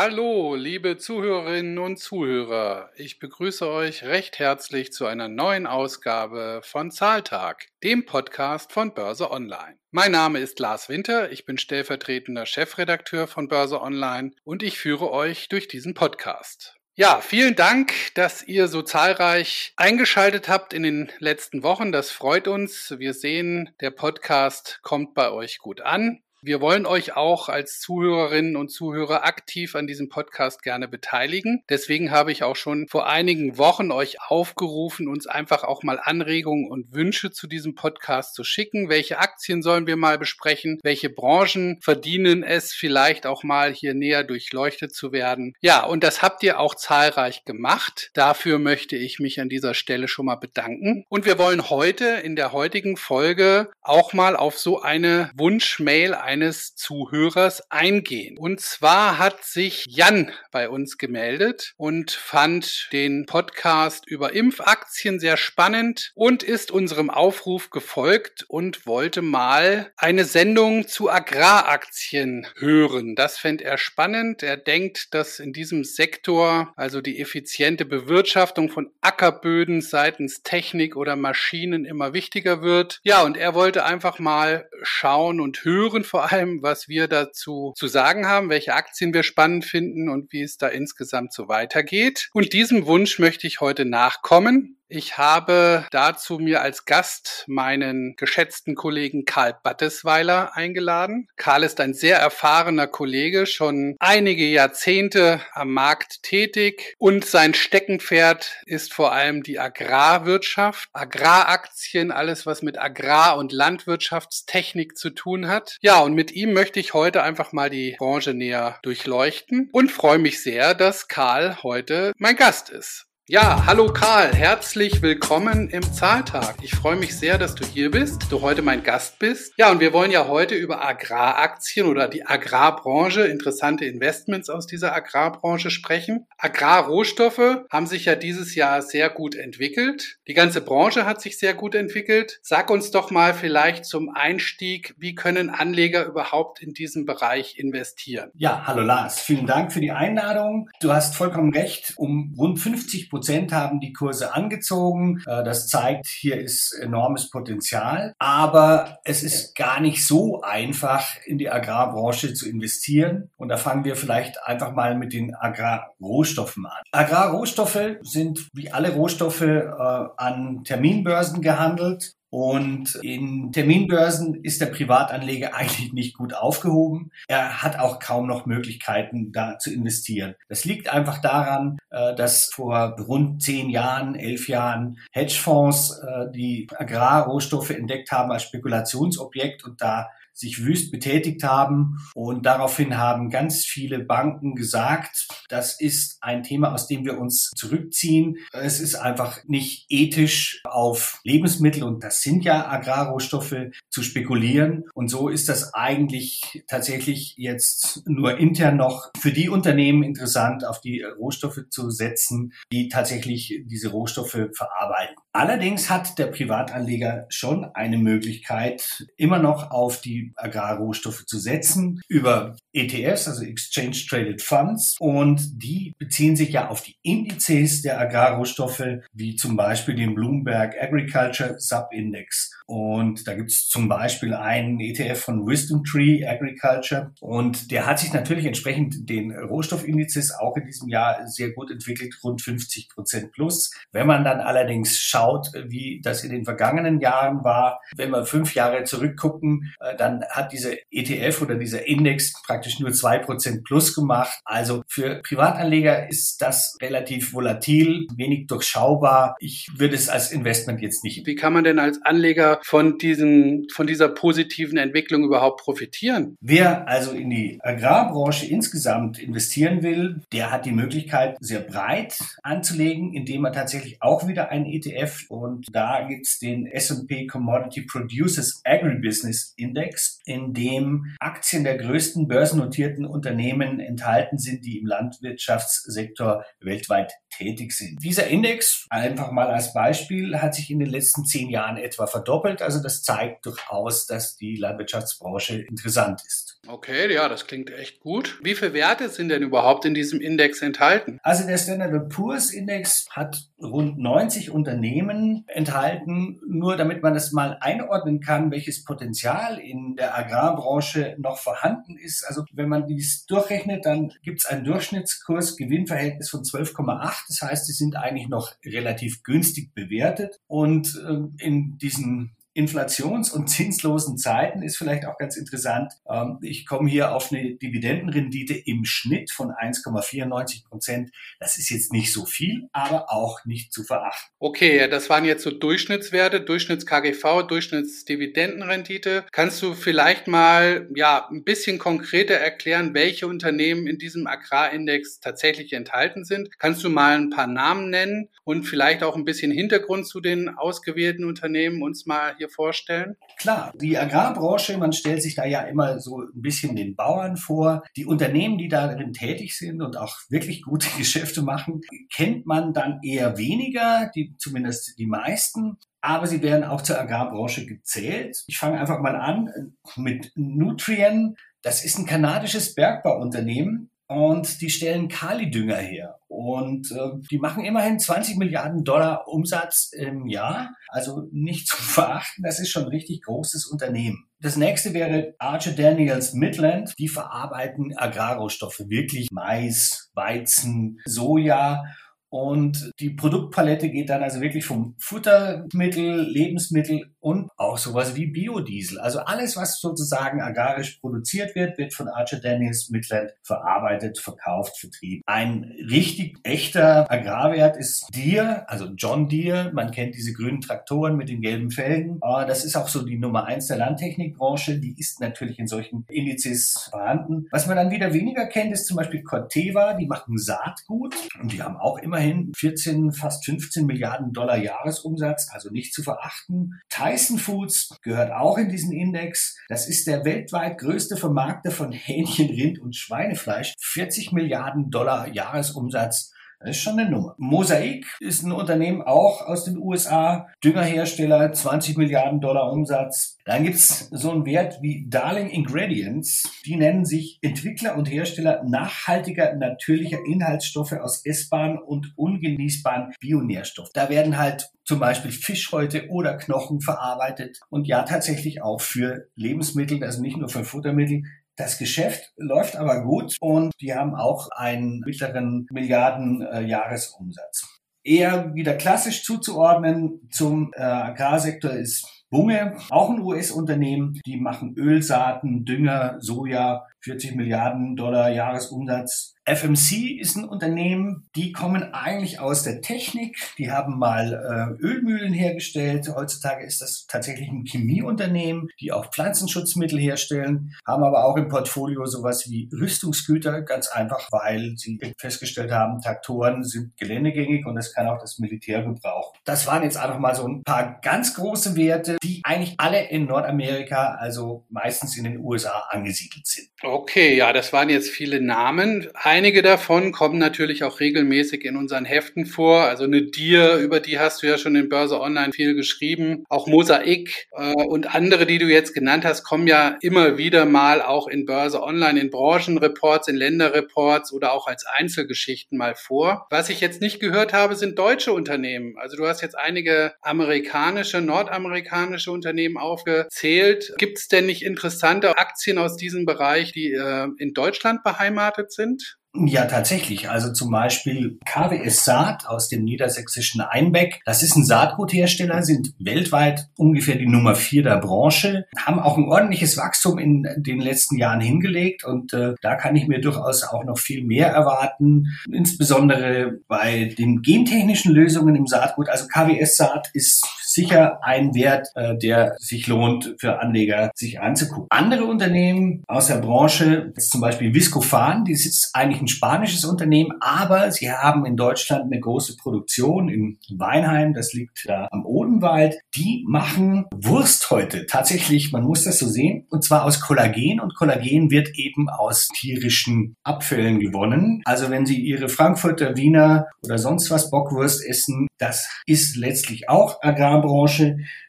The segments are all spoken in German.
Hallo, liebe Zuhörerinnen und Zuhörer. Ich begrüße euch recht herzlich zu einer neuen Ausgabe von Zahltag, dem Podcast von Börse Online. Mein Name ist Lars Winter, ich bin stellvertretender Chefredakteur von Börse Online und ich führe euch durch diesen Podcast. Ja, vielen Dank, dass ihr so zahlreich eingeschaltet habt in den letzten Wochen. Das freut uns. Wir sehen, der Podcast kommt bei euch gut an. Wir wollen euch auch als Zuhörerinnen und Zuhörer aktiv an diesem Podcast gerne beteiligen. Deswegen habe ich auch schon vor einigen Wochen euch aufgerufen, uns einfach auch mal Anregungen und Wünsche zu diesem Podcast zu schicken. Welche Aktien sollen wir mal besprechen? Welche Branchen verdienen es vielleicht auch mal hier näher durchleuchtet zu werden? Ja, und das habt ihr auch zahlreich gemacht. Dafür möchte ich mich an dieser Stelle schon mal bedanken. Und wir wollen heute in der heutigen Folge auch mal auf so eine Wunschmail eines Zuhörers eingehen. Und zwar hat sich Jan bei uns gemeldet und fand den Podcast über Impfaktien sehr spannend und ist unserem Aufruf gefolgt und wollte mal eine Sendung zu Agraraktien hören. Das fände er spannend. Er denkt, dass in diesem Sektor also die effiziente Bewirtschaftung von Ackerböden seitens Technik oder Maschinen immer wichtiger wird. Ja, und er wollte einfach mal schauen und hören, vor vor allem, was wir dazu zu sagen haben, welche Aktien wir spannend finden und wie es da insgesamt so weitergeht. Und diesem Wunsch möchte ich heute nachkommen. Ich habe dazu mir als Gast meinen geschätzten Kollegen Karl Battesweiler eingeladen. Karl ist ein sehr erfahrener Kollege, schon einige Jahrzehnte am Markt tätig und sein Steckenpferd ist vor allem die Agrarwirtschaft, Agraraktien, alles was mit Agrar- und Landwirtschaftstechnik zu tun hat. Ja, und mit ihm möchte ich heute einfach mal die Branche näher durchleuchten und freue mich sehr, dass Karl heute mein Gast ist. Ja, hallo Karl, herzlich willkommen im Zahltag. Ich freue mich sehr, dass du hier bist, du heute mein Gast bist. Ja, und wir wollen ja heute über Agraraktien oder die Agrarbranche, interessante Investments aus dieser Agrarbranche sprechen. Agrarrohstoffe haben sich ja dieses Jahr sehr gut entwickelt. Die ganze Branche hat sich sehr gut entwickelt. Sag uns doch mal vielleicht zum Einstieg, wie können Anleger überhaupt in diesem Bereich investieren? Ja, hallo Lars, vielen Dank für die Einladung. Du hast vollkommen recht, um rund 50 Prozent haben die Kurse angezogen. Äh, das zeigt, hier ist enormes Potenzial. Aber es ist gar nicht so einfach, in die Agrarbranche zu investieren. Und da fangen wir vielleicht einfach mal mit den Agrarrohstoffen an. Agrarrohstoffe sind wie alle Rohstoffe äh, an Terminbörsen gehandelt. Und in Terminbörsen ist der Privatanleger eigentlich nicht gut aufgehoben. Er hat auch kaum noch Möglichkeiten, da zu investieren. Das liegt einfach daran, äh, dass vor rund zehn Jahren, elf Jahren Hedgefonds äh, die Agrarrohstoffe entdeckt haben als Spekulationsobjekt und da sich wüst betätigt haben. Und daraufhin haben ganz viele Banken gesagt, das ist ein Thema, aus dem wir uns zurückziehen. Es ist einfach nicht ethisch auf Lebensmittel, und das sind ja Agrarrohstoffe, zu spekulieren. Und so ist das eigentlich tatsächlich jetzt nur intern noch für die Unternehmen interessant, auf die Rohstoffe zu setzen, die tatsächlich diese Rohstoffe verarbeiten. Allerdings hat der Privatanleger schon eine Möglichkeit, immer noch auf die Agrarrohstoffe zu setzen über ETFs, also Exchange Traded Funds. Und die beziehen sich ja auf die Indizes der Agrarrohstoffe, wie zum Beispiel den Bloomberg Agriculture Subindex. Und da gibt es zum Beispiel einen ETF von Wisdom Tree Agriculture. Und der hat sich natürlich entsprechend den Rohstoffindizes auch in diesem Jahr sehr gut entwickelt, rund 50 Prozent plus. Wenn man dann allerdings schaut, wie das in den vergangenen Jahren war, wenn wir fünf Jahre zurückgucken, äh, dann hat dieser ETF oder dieser Index praktisch nur zwei Prozent plus gemacht. Also für Privatanleger ist das relativ volatil, wenig durchschaubar. Ich würde es als Investment jetzt nicht. Wie kann man denn als Anleger von, diesen, von dieser positiven Entwicklung überhaupt profitieren? Wer also in die Agrarbranche insgesamt investieren will, der hat die Möglichkeit, sehr breit anzulegen, indem er tatsächlich auch wieder einen ETF und da gibt es den S&P Commodity Producers Agribusiness Index Index, in dem Aktien der größten börsennotierten Unternehmen enthalten sind, die im Landwirtschaftssektor weltweit tätig sind. Dieser Index, einfach mal als Beispiel, hat sich in den letzten zehn Jahren etwa verdoppelt. Also das zeigt durchaus, dass die Landwirtschaftsbranche interessant ist. Okay, ja, das klingt echt gut. Wie viele Werte sind denn überhaupt in diesem Index enthalten? Also der Standard Poor's Index hat rund 90 Unternehmen enthalten. Nur damit man das mal einordnen kann, welches Potenzial in der Agrarbranche noch vorhanden ist. Also wenn man dies durchrechnet, dann gibt es ein Durchschnittskurs-Gewinnverhältnis von 12,8. Das heißt, sie sind eigentlich noch relativ günstig bewertet. Und äh, in diesen inflations- und zinslosen Zeiten ist vielleicht auch ganz interessant. Ähm, ich komme hier auf eine Dividendenrendite im Schnitt von 1,94 Prozent. Das ist jetzt nicht so viel, aber auch nicht zu verachten. Okay, das waren jetzt so Durchschnittswerte, Durchschnitts-KGV, Durchschnittsdividendenrendite. Kannst du vielleicht mal ja ein bisschen konkreter erklären, welche Unternehmen in diesem Agrarindex tatsächlich enthalten sind? Kannst du mal ein paar Namen nennen und vielleicht auch ein bisschen Hintergrund zu den ausgewählten Unternehmen uns mal hier vorstellen? Klar, die Agrarbranche, man stellt sich da ja immer so ein bisschen den Bauern vor. Die Unternehmen, die darin tätig sind und auch wirklich gute Geschäfte machen, kennt man dann eher weniger, die, zumindest die meisten aber sie werden auch zur Agrarbranche gezählt. Ich fange einfach mal an mit Nutrien. Das ist ein kanadisches Bergbauunternehmen, und die stellen Kalidünger her. Und äh, die machen immerhin 20 Milliarden Dollar Umsatz im Jahr. Also nicht zu verachten, das ist schon ein richtig großes Unternehmen. Das nächste wäre Archer Daniels Midland. Die verarbeiten Agrarrohstoffe, wirklich Mais, Weizen, Soja und die Produktpalette geht dann also wirklich vom Futtermittel, Lebensmittel und auch sowas wie Biodiesel. Also alles, was sozusagen agrarisch produziert wird, wird von Archer Daniels Midland verarbeitet, verkauft, vertrieben. Ein richtig echter Agrarwert ist Deere, also John Deere. Man kennt diese grünen Traktoren mit den gelben Felgen. Das ist auch so die Nummer eins der Landtechnikbranche. Die ist natürlich in solchen Indizes vorhanden. Was man dann wieder weniger kennt, ist zum Beispiel Corteva. Die machen Saatgut und die haben auch immer immerhin 14, fast 15 Milliarden Dollar Jahresumsatz, also nicht zu verachten. Tyson Foods gehört auch in diesen Index. Das ist der weltweit größte Vermarkter von Hähnchen, Rind und Schweinefleisch. 40 Milliarden Dollar Jahresumsatz. Das ist schon eine Nummer. Mosaik ist ein Unternehmen auch aus den USA, Düngerhersteller, 20 Milliarden Dollar Umsatz. Dann gibt's so einen Wert wie Darling Ingredients. Die nennen sich Entwickler und Hersteller nachhaltiger natürlicher Inhaltsstoffe aus essbaren und ungenießbaren Bionährstoffen. Da werden halt zum Beispiel Fischhäute oder Knochen verarbeitet und ja tatsächlich auch für Lebensmittel, also nicht nur für Futtermittel, das Geschäft läuft aber gut und die haben auch einen mittleren Milliarden äh, Jahresumsatz. Eher wieder klassisch zuzuordnen zum äh, Agrarsektor ist Bunge, auch ein US-Unternehmen, die machen Ölsaaten, Dünger, Soja, 40 Milliarden Dollar Jahresumsatz. FMC ist ein Unternehmen, die kommen eigentlich aus der Technik. Die haben mal äh, Ölmühlen hergestellt. Heutzutage ist das tatsächlich ein Chemieunternehmen, die auch Pflanzenschutzmittel herstellen, haben aber auch im Portfolio sowas wie Rüstungsgüter, ganz einfach, weil sie festgestellt haben, Traktoren sind geländegängig und das kann auch das Militär gebrauchen. Das waren jetzt einfach mal so ein paar ganz große Werte, die eigentlich alle in Nordamerika, also meistens in den USA angesiedelt sind. Okay, ja, das waren jetzt viele Namen. Einige davon kommen natürlich auch regelmäßig in unseren Heften vor. Also eine Dir, über die hast du ja schon in Börse Online viel geschrieben. Auch Mosaik äh, und andere, die du jetzt genannt hast, kommen ja immer wieder mal auch in Börse Online, in Branchenreports, in Länderreports oder auch als Einzelgeschichten mal vor. Was ich jetzt nicht gehört habe, sind deutsche Unternehmen. Also du hast jetzt einige amerikanische, nordamerikanische Unternehmen aufgezählt. Gibt es denn nicht interessante Aktien aus diesem Bereich, die äh, in Deutschland beheimatet sind? Ja, tatsächlich. Also zum Beispiel KWS Saat aus dem niedersächsischen Einbeck. Das ist ein Saatguthersteller, sind weltweit ungefähr die Nummer vier der Branche, haben auch ein ordentliches Wachstum in den letzten Jahren hingelegt und äh, da kann ich mir durchaus auch noch viel mehr erwarten. Insbesondere bei den gentechnischen Lösungen im Saatgut. Also KWS Saat ist sicher ein Wert, äh, der sich lohnt für Anleger sich anzugucken. Andere Unternehmen aus der Branche, zum Beispiel Viscofan, die ist eigentlich ein spanisches Unternehmen, aber sie haben in Deutschland eine große Produktion in Weinheim, das liegt da am Odenwald. Die machen Wurst heute. Tatsächlich, man muss das so sehen, und zwar aus Kollagen und Kollagen wird eben aus tierischen Abfällen gewonnen. Also wenn Sie Ihre Frankfurter, Wiener oder sonst was Bockwurst essen, das ist letztlich auch Agrarbranche.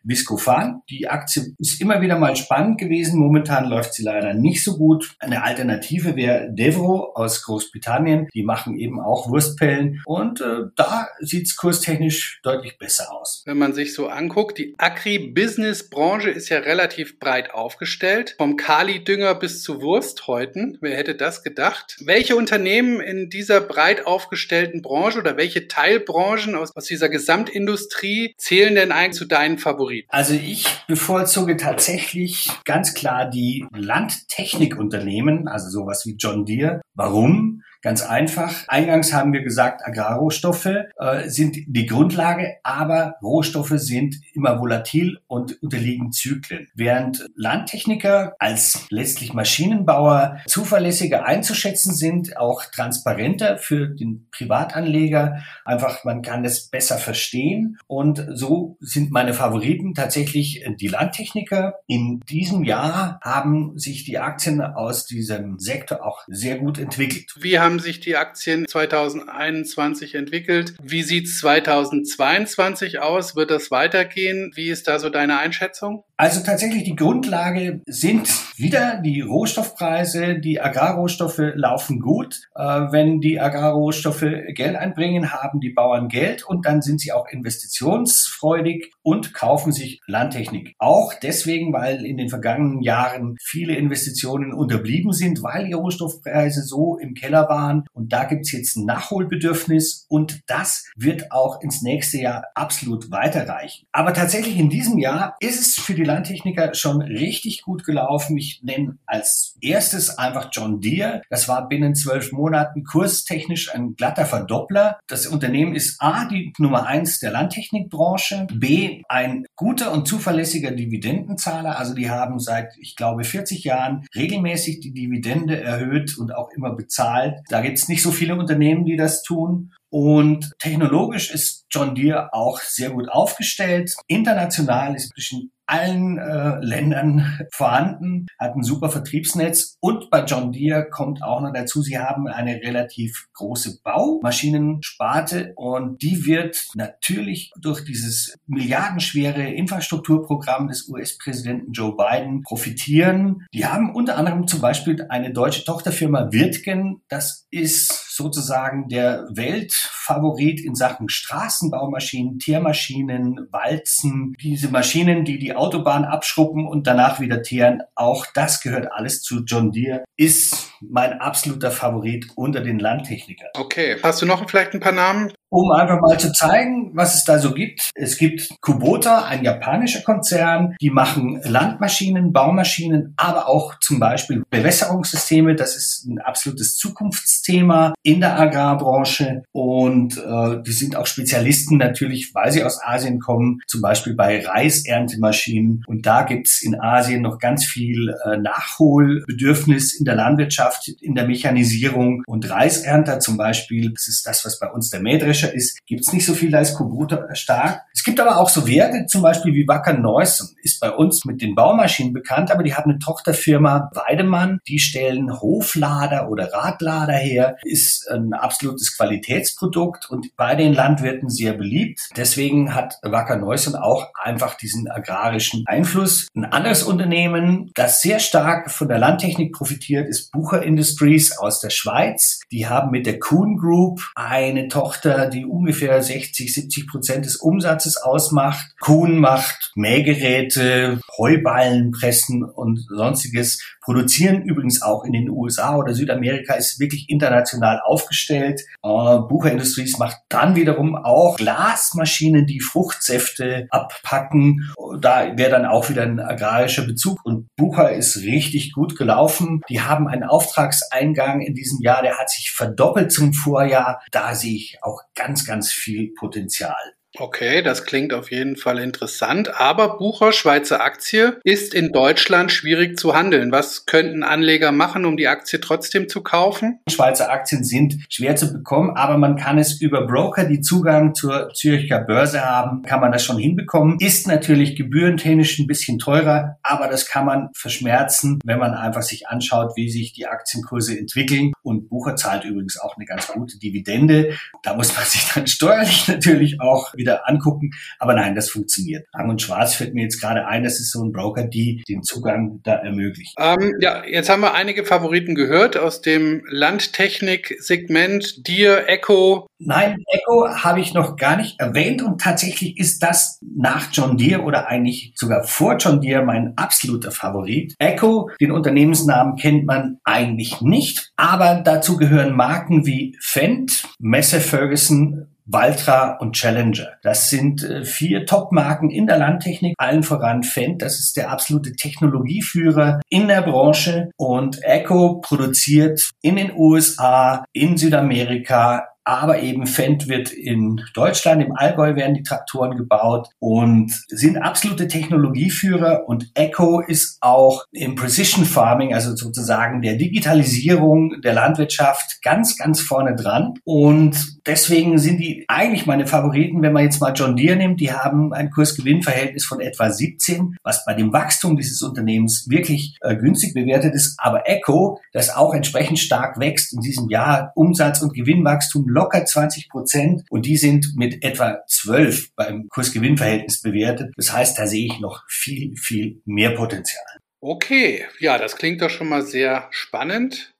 Viscofan, die Aktie ist immer wieder mal spannend gewesen. Momentan läuft sie leider nicht so gut. Eine Alternative wäre Devro aus Großbritannien. Die machen eben auch Wurstpellen und äh, da sieht es kurstechnisch deutlich besser aus. Wenn man sich so anguckt, die Agri-Business-Branche ist ja relativ breit aufgestellt. Vom Kali-Dünger bis zu Wursthäuten. Wer hätte das gedacht? Welche Unternehmen in dieser breit aufgestellten Branche oder welche Teilbranchen aus, aus dieser Gesamtindustrie zählen denn eigentlich zu deinen Favoriten? Also ich bevorzuge tatsächlich ganz klar die Landtechnikunternehmen, also sowas wie John Deere. Warum? Ganz einfach. Eingangs haben wir gesagt, Agrarrohstoffe äh, sind die Grundlage, aber Rohstoffe sind immer volatil und unterliegen Zyklen. Während Landtechniker als letztlich Maschinenbauer zuverlässiger einzuschätzen sind, auch transparenter für den Privatanleger. Einfach, man kann es besser verstehen. Und so sind meine Favoriten tatsächlich die Landtechniker. In diesem Jahr haben sich die Aktien aus diesem Sektor auch sehr gut entwickelt. Wir haben sich die Aktien 2021 entwickelt? Wie sieht es 2022 aus? Wird das weitergehen? Wie ist da so deine Einschätzung? Also tatsächlich die Grundlage sind wieder die Rohstoffpreise. Die Agrarrohstoffe laufen gut. Äh, wenn die Agrarrohstoffe Geld einbringen, haben die Bauern Geld und dann sind sie auch investitionsfreudig und kaufen sich Landtechnik. Auch deswegen, weil in den vergangenen Jahren viele Investitionen unterblieben sind, weil die Rohstoffpreise so im Keller waren. Und da gibt's jetzt ein Nachholbedürfnis und das wird auch ins nächste Jahr absolut weiterreichen. Aber tatsächlich in diesem Jahr ist es für die Landtechniker schon richtig gut gelaufen. Ich nenne als erstes einfach John Deere. Das war binnen zwölf Monaten kurstechnisch ein glatter Verdoppler. Das Unternehmen ist A, die Nummer eins der Landtechnikbranche, B, ein guter und zuverlässiger Dividendenzahler. Also die haben seit, ich glaube, 40 Jahren regelmäßig die Dividende erhöht und auch immer bezahlt. Da gibt es nicht so viele Unternehmen, die das tun. Und technologisch ist John Deere auch sehr gut aufgestellt. International ist zwischen allen äh, Ländern vorhanden, hat ein super Vertriebsnetz und bei John Deere kommt auch noch dazu, sie haben eine relativ große Baumaschinensparte und die wird natürlich durch dieses milliardenschwere Infrastrukturprogramm des US-Präsidenten Joe Biden profitieren. Die haben unter anderem zum Beispiel eine deutsche Tochterfirma Wirtgen, das ist sozusagen der Weltfavorit in Sachen Straßenbaumaschinen, Teermaschinen, Walzen, diese Maschinen, die die Autobahn abschruppen und danach wieder teeren. Auch das gehört alles zu John Deere, ist mein absoluter Favorit unter den Landtechnikern. Okay, hast du noch vielleicht ein paar Namen? Um einfach mal zu zeigen, was es da so gibt. Es gibt Kubota, ein japanischer Konzern, die machen Landmaschinen, Baumaschinen, aber auch zum Beispiel Bewässerungssysteme. Das ist ein absolutes Zukunftsthema in der Agrarbranche und äh, die sind auch Spezialisten natürlich, weil sie aus Asien kommen, zum Beispiel bei Reiserntemaschinen. Und da gibt's in Asien noch ganz viel äh, Nachholbedürfnis in der Landwirtschaft, in der Mechanisierung und Reisernter zum Beispiel. Das ist das, was bei uns der Mähdrescher Fleischer ist, gibt es nicht so viel, da ist Kubota stark. Es gibt aber auch so Werte, zum Beispiel wie Wacker Neussen, ist bei uns mit den Baumaschinen bekannt, aber die haben eine Tochterfirma Weidemann, die stellen Hoflader oder Radlader her, ist ein absolutes Qualitätsprodukt und bei den Landwirten sehr beliebt. Deswegen hat Wacker Neussen auch einfach diesen agrarischen Einfluss. Ein anderes Unternehmen, das sehr stark von der Landtechnik profitiert, ist Bucher Industries aus der Schweiz. Die haben mit der Kuhn Group eine Tochter, die ungefähr 60, 70 Prozent des Umsatzes ausmacht. Kuhn macht Mähgeräte, Heuballenpressen und sonstiges produzieren übrigens auch in den USA oder Südamerika, ist wirklich international aufgestellt. Äh, Bucher Industries macht dann wiederum auch Glasmaschinen, die Fruchtsäfte abpacken. Da wäre dann auch wieder ein agrarischer Bezug. Und Bucher ist richtig gut gelaufen. Die haben einen Auftragseingang in diesem Jahr, der hat sich verdoppelt zum Vorjahr. Da sehe ich auch ganz, ganz viel Potenzial. Okay, das klingt auf jeden Fall interessant. Aber Bucher Schweizer Aktie ist in Deutschland schwierig zu handeln. Was könnten Anleger machen, um die Aktie trotzdem zu kaufen? Schweizer Aktien sind schwer zu bekommen, aber man kann es über Broker, die Zugang zur Zürcher Börse haben, kann man das schon hinbekommen. Ist natürlich gebührentechnisch ein bisschen teurer, aber das kann man verschmerzen, wenn man einfach sich anschaut, wie sich die Aktienkurse entwickeln. Und Bucher zahlt übrigens auch eine ganz gute Dividende. Da muss man sich dann steuerlich natürlich auch wieder angucken. Aber nein, das funktioniert. Lang und Schwarz fällt mir jetzt gerade ein, das ist so ein Broker, die den Zugang da ermöglicht. Ähm, ja, jetzt haben wir einige Favoriten gehört aus dem Landtechnik-Segment. Dir, Echo. Nein, Echo habe ich noch gar nicht erwähnt und tatsächlich ist das nach John Deere oder eigentlich sogar vor John Deere mein absoluter Favorit. Echo, den Unternehmensnamen kennt man eigentlich nicht, aber dazu gehören Marken wie Fendt, Messe Ferguson, Valtra und Challenger. Das sind äh, vier Top-Marken in der Landtechnik, allen voran Fendt. Das ist der absolute Technologieführer in der Branche und Echo produziert in den USA, in Südamerika, aber eben Fendt wird in Deutschland, im Allgäu werden die Traktoren gebaut und sind absolute Technologieführer. Und Echo ist auch im Precision Farming, also sozusagen der Digitalisierung der Landwirtschaft ganz, ganz vorne dran. Und deswegen sind die eigentlich meine Favoriten, wenn man jetzt mal John Deere nimmt, die haben ein Kurs-Gewinn-Verhältnis von etwa 17, was bei dem Wachstum dieses Unternehmens wirklich äh, günstig bewertet ist, aber Echo, das auch entsprechend stark wächst in diesem Jahr, Umsatz- und Gewinnwachstum locker 20 Prozent und die sind mit etwa 12 beim Kursgewinnverhältnis bewertet. Das heißt, da sehe ich noch viel, viel mehr Potenzial. Okay, ja, das klingt doch schon mal sehr spannend.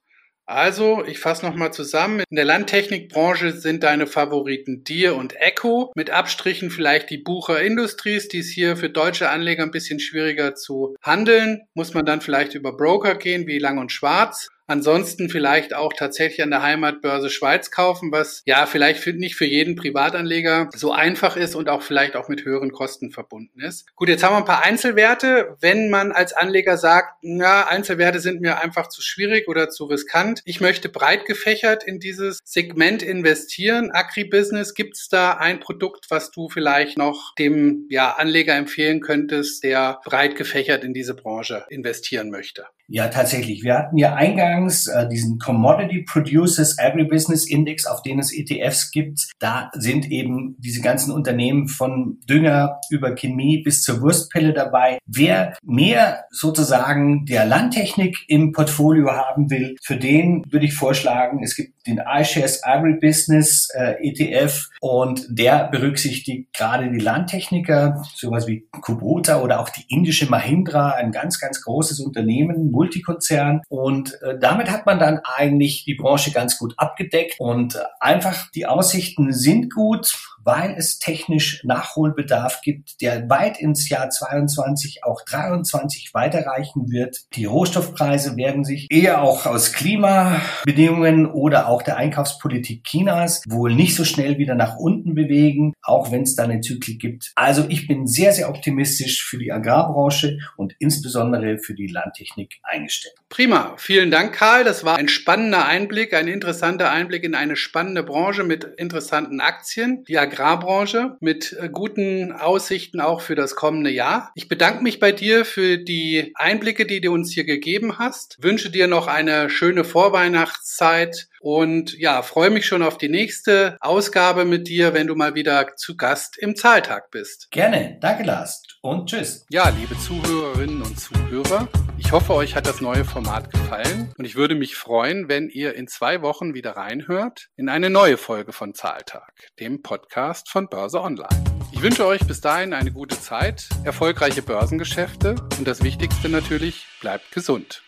Also, ich fasse nochmal zusammen. In der Landtechnikbranche sind deine Favoriten Dir und Echo. Mit Abstrichen vielleicht die Bucher Industries, die ist hier für deutsche Anleger ein bisschen schwieriger zu handeln. Muss man dann vielleicht über Broker gehen, wie Lang und Schwarz. Ansonsten vielleicht auch tatsächlich an der Heimatbörse Schweiz kaufen, was ja vielleicht für, nicht für jeden Privatanleger so einfach ist und auch vielleicht auch mit höheren Kosten verbunden ist. Gut, jetzt haben wir ein paar Einzelwerte. Wenn man als Anleger sagt, na, Einzelwerte sind mir einfach zu schwierig oder zu riskant, ich möchte breit gefächert in dieses Segment investieren, Agribusiness, gibt es da ein Produkt, was du vielleicht noch dem ja, Anleger empfehlen könntest, der breit gefächert in diese Branche investieren möchte? Ja, tatsächlich. Wir hatten ja eingangs äh, diesen Commodity Producers Agribusiness Index, auf den es ETFs gibt. Da sind eben diese ganzen Unternehmen von Dünger über Chemie bis zur Wurstpelle dabei. Wer mehr sozusagen der Landtechnik im Portfolio haben will, für den würde ich vorschlagen, es gibt den iShares Agribusiness äh, ETF und der berücksichtigt gerade die Landtechniker, sowas wie Kubota oder auch die indische Mahindra, ein ganz, ganz großes Unternehmen, Multikonzern. Und äh, damit hat man dann eigentlich die Branche ganz gut abgedeckt und äh, einfach die Aussichten sind gut weil es technisch Nachholbedarf gibt, der weit ins Jahr 22, auch 23 weiterreichen wird. Die Rohstoffpreise werden sich eher auch aus Klimabedingungen oder auch der Einkaufspolitik Chinas wohl nicht so schnell wieder nach unten bewegen, auch wenn es da eine Zyklik gibt. Also ich bin sehr, sehr optimistisch für die Agrarbranche und insbesondere für die Landtechnik eingestellt. Prima. Vielen Dank, Karl. Das war ein spannender Einblick, ein interessanter Einblick in eine spannende Branche mit interessanten Aktien. Die Agrarbranche mit äh, guten Aussichten auch für das kommende Jahr. Ich bedanke mich bei dir für die Einblicke, die du uns hier gegeben hast. Wünsche dir noch eine schöne Vorweihnachtszeit und ja, freue mich schon auf die nächste Ausgabe mit dir, wenn du mal wieder zu Gast im Zahltag bist. Gerne. Danke, Lars. Und tschüss. Ja, liebe Zuhörerinnen und Zuhörer, ich hoffe, euch hat das neue Format gefallen und ich würde mich freuen, wenn ihr in zwei Wochen wieder reinhört in eine neue Folge von Zahltag, dem Podcast von Börse Online. Ich wünsche euch bis dahin eine gute Zeit, erfolgreiche Börsengeschäfte und das Wichtigste natürlich, bleibt gesund.